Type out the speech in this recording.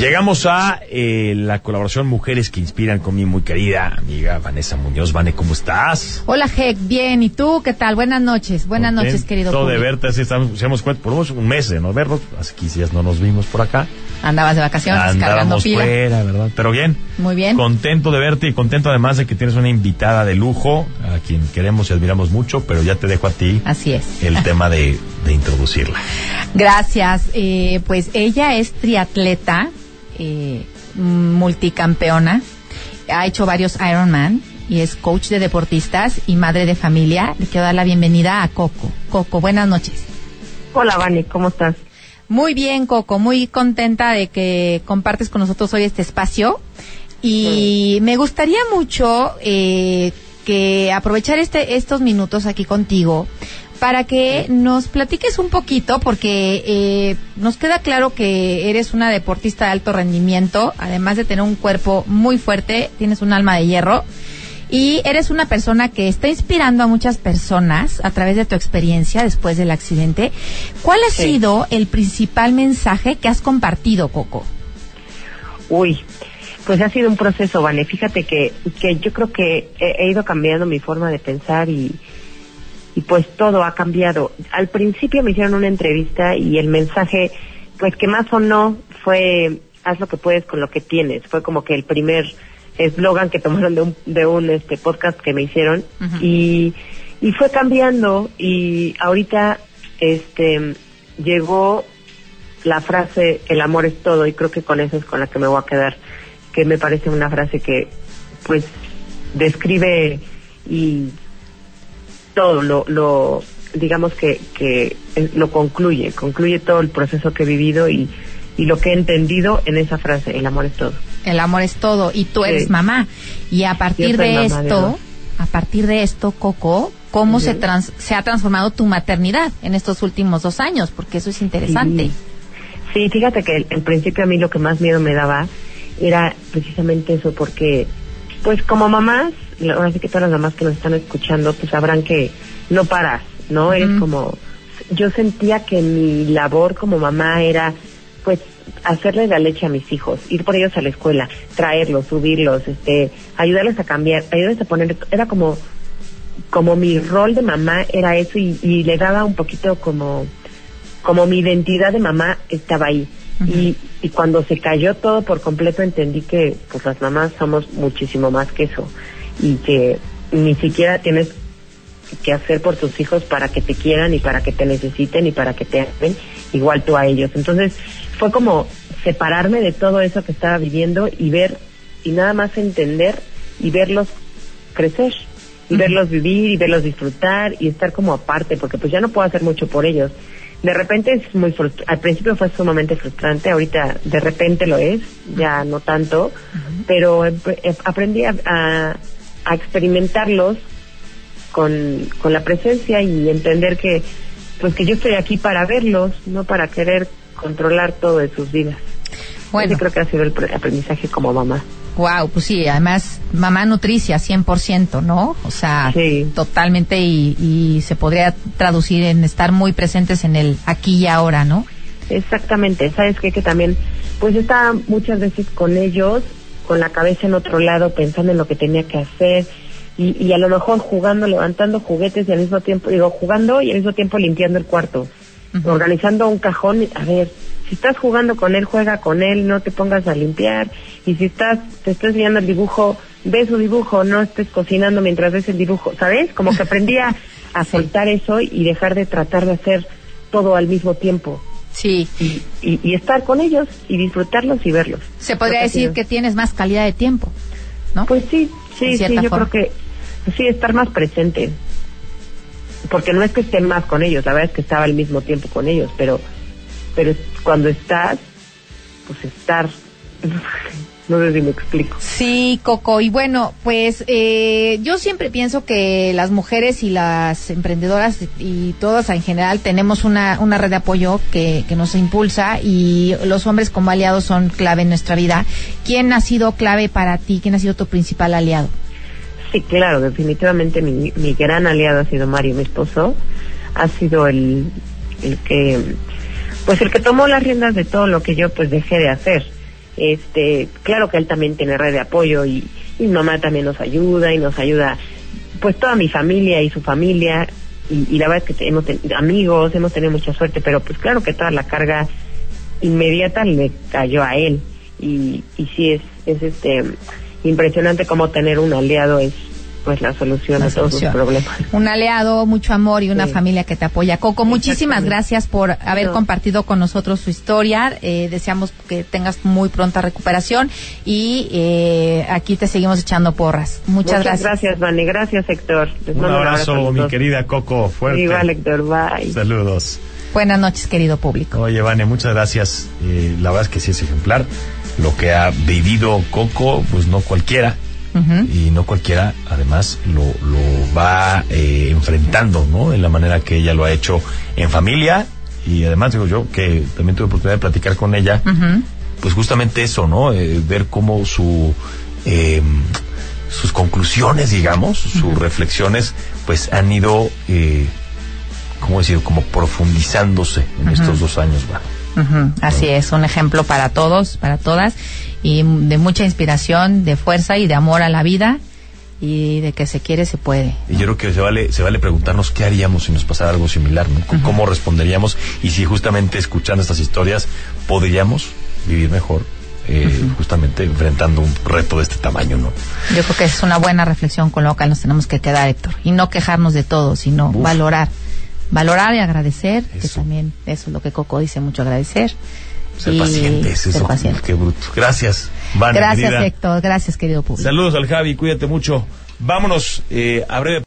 Llegamos a eh, la colaboración Mujeres que Inspiran con mi muy querida amiga Vanessa Muñoz. Vane, ¿cómo estás? Hola, Heck, bien. ¿Y tú qué tal? Buenas noches. Buenas noches, querido Todo de verte, así estamos, se hemos cuenta, por un mes de no vernos, hace 15 días no nos vimos por acá. Andabas de vacaciones, cargando pila. fuera, ¿verdad? Pero bien. Muy bien. Contento de verte y contento además de que tienes una invitada de lujo, a quien queremos y admiramos mucho, pero ya te dejo a ti. Así es. El tema de, de introducirla. Gracias. Eh, pues ella es triatleta eh, multicampeona, ha hecho varios Ironman y es coach de deportistas y madre de familia. Le quiero dar la bienvenida a Coco. Coco, buenas noches. Hola, Vani, ¿cómo estás? Muy bien, Coco, muy contenta de que compartes con nosotros hoy este espacio. Y me gustaría mucho eh, que aprovechar este, estos minutos aquí contigo para que nos platiques un poquito, porque eh, nos queda claro que eres una deportista de alto rendimiento, además de tener un cuerpo muy fuerte, tienes un alma de hierro. Y eres una persona que está inspirando a muchas personas a través de tu experiencia después del accidente. ¿Cuál ha sido el principal mensaje que has compartido, Coco? Uy, pues ha sido un proceso, Vale. Fíjate que, que yo creo que he ido cambiando mi forma de pensar y, y pues todo ha cambiado. Al principio me hicieron una entrevista y el mensaje, pues que más o no fue haz lo que puedes con lo que tienes. Fue como que el primer eslogan que tomaron de un, de un este podcast que me hicieron y, y fue cambiando y ahorita este llegó la frase el amor es todo y creo que con eso es con la que me voy a quedar que me parece una frase que pues describe y todo lo, lo digamos que, que lo concluye, concluye todo el proceso que he vivido y, y lo que he entendido en esa frase, el amor es todo. El amor es todo y tú eres mamá y a partir de esto, a partir de esto, Coco, ¿cómo se, se ha transformado tu maternidad en estos últimos dos años? Porque eso es interesante. Sí, fíjate que en principio a mí lo que más miedo me daba era precisamente eso, porque pues como mamás ahora sí que todas las mamás que nos están escuchando, pues sabrán que no paras, ¿no? Es como, yo sentía que mi labor como mamá era, pues, hacerles la leche a mis hijos, ir por ellos a la escuela, traerlos, subirlos, este, ayudarles a cambiar, ayudarles a poner, era como, como mi rol de mamá era eso y, y le daba un poquito como, como mi identidad de mamá estaba ahí. y, y cuando se cayó todo por completo entendí que pues las mamás somos muchísimo más que eso y que ni siquiera tienes que hacer por tus hijos para que te quieran y para que te necesiten y para que te amen igual tú a ellos. Entonces fue como separarme de todo eso que estaba viviendo y ver y nada más entender y verlos crecer y verlos vivir y verlos disfrutar y estar como aparte porque pues ya no puedo hacer mucho por ellos. De repente es muy al principio fue sumamente frustrante, ahorita de repente lo es, ya no tanto, pero aprendí a a experimentarlos con, con la presencia y entender que pues que yo estoy aquí para verlos, no para querer controlar todo de sus vidas. Bueno. creo que ha sido el aprendizaje como mamá. Wow, pues sí, además mamá nutricia 100%, ¿no? O sea, totalmente y, y se podría traducir en estar muy presentes en el aquí y ahora, ¿no? Exactamente, ¿sabes qué? Que también, pues está muchas veces con ellos con la cabeza en otro lado pensando en lo que tenía que hacer y, y a lo mejor jugando, levantando juguetes y al mismo tiempo, digo, jugando y al mismo tiempo limpiando el cuarto, organizando un cajón, a ver, si estás jugando con él, juega con él, no te pongas a limpiar y si estás, te estás viendo el dibujo, ve su dibujo, no estés cocinando mientras ves el dibujo, ¿sabes? Como que aprendí a, a soltar eso y dejar de tratar de hacer todo al mismo tiempo. Sí. Y, estar con ellos y disfrutarlos y verlos. Se podría decir que tienes más calidad de tiempo, ¿no? Pues sí, sí, sí, yo creo que sí, estar más presente. Porque no es que esté más con ellos, la verdad es que estaba al mismo tiempo con ellos, pero, pero cuando estás, pues estar no sé si me explico. Sí, Coco. Y bueno, pues eh, yo siempre pienso que las mujeres y las emprendedoras y todas en general tenemos una, una red de apoyo que, que nos impulsa y los hombres como aliados son clave en nuestra vida. ¿Quién ha sido clave para ti? ¿Quién ha sido tu principal aliado? Sí, claro, definitivamente mi, mi gran aliado ha sido Mario, mi esposo. Ha sido el, el que, pues el que tomó las riendas de todo lo que yo pues dejé de hacer. Este, claro que él también tiene red de apoyo y, y mamá también nos ayuda y nos ayuda, pues toda mi familia y su familia. Y, la verdad es que hemos tenido amigos, hemos tenido mucha suerte, pero pues claro que toda la carga inmediata le cayó a él. Y, y sí es, es este impresionante cómo tener un aliado es pues la solución La a todos solución. sus problemas. Un aliado, mucho amor y una Sí. familia que te apoya. Coco, muchísimas gracias por haber No. compartido con nosotros su historia. Eh, deseamos que tengas muy pronta recuperación y eh, aquí te seguimos echando porras. Muchas, Muchas gracias. gracias, Vane. Gracias, Héctor. Les Un abrazo, los mi querida Coco. Fuerte. Igual, Héctor. Bye. Saludos. Buenas noches, querido público. Oye, Vane, muchas gracias. Eh, la verdad es que sí es ejemplar. Lo que ha vivido Coco, pues no cualquiera. Y no cualquiera, además, lo, lo va eh, enfrentando, ¿no? De la manera que ella lo ha hecho en familia. Y además, digo yo, que también tuve oportunidad de platicar con ella. Pues justamente eso, ¿no? Eh, ver cómo su eh, sus conclusiones, digamos, sus reflexiones, pues han ido, eh, ¿cómo decir? Como profundizándose en estos dos años, Así es, un ejemplo para todos, para todas, y de mucha inspiración, de fuerza y de amor a la vida, y de que se quiere, se puede. Y yo creo que se vale, se vale preguntarnos qué haríamos si nos pasara algo similar, ¿no? C- ¿Cómo responderíamos? Y si justamente escuchando estas historias podríamos vivir mejor, eh, justamente enfrentando un reto de este tamaño, ¿no? Yo creo que es una buena reflexión con la cual nos tenemos que quedar, Héctor, y no quejarnos de todo, sino Uf. valorar. Valorar y agradecer, que también eso es lo que Coco dice mucho, agradecer. Ser y pacientes, ser eso, paciente. qué bruto. Gracias, Vane, Gracias, querida. Héctor, gracias, querido público. Saludos al Javi, cuídate mucho. Vámonos eh, a breve.